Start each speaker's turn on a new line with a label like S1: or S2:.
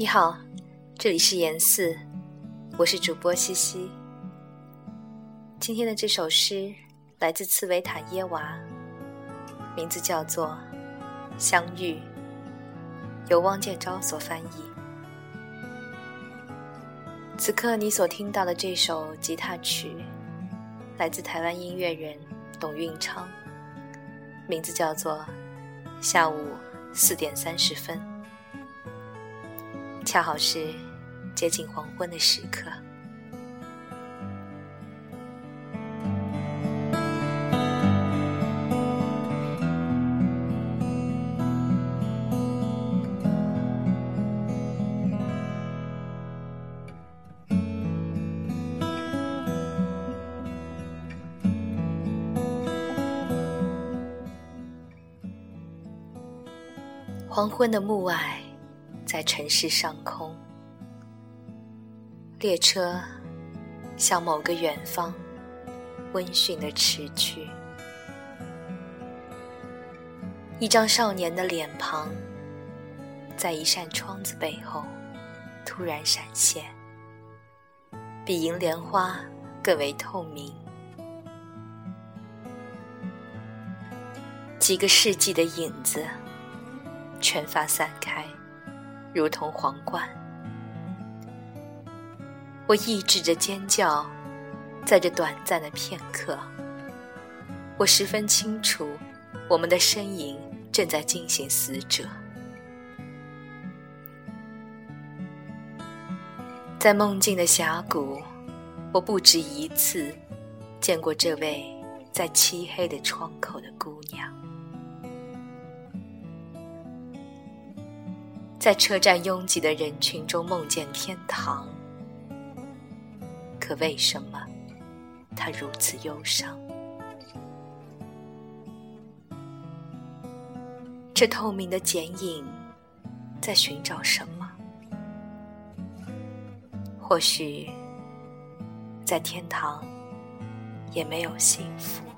S1: 你好，这里是严四，我是主播西西。今天的这首诗来自茨维塔耶娃，名字叫做《相遇》，由汪建昭所翻译。此刻你所听到的这首吉他曲，来自台湾音乐人董运昌，名字叫做《下午四点三十分》。恰好是接近黄昏的时刻。黄昏的暮霭。在城市上空，列车向某个远方温驯的驰去。一张少年的脸庞，在一扇窗子背后突然闪现，比银莲花更为透明。几个世纪的影子，全发散开。如同皇冠，我抑制着尖叫，在这短暂的片刻，我十分清楚，我们的身影正在惊醒死者。在梦境的峡谷，我不止一次见过这位在漆黑的窗口的姑娘。在车站拥挤的人群中梦见天堂，可为什么他如此忧伤？这透明的剪影在寻找什么？或许在天堂也没有幸福。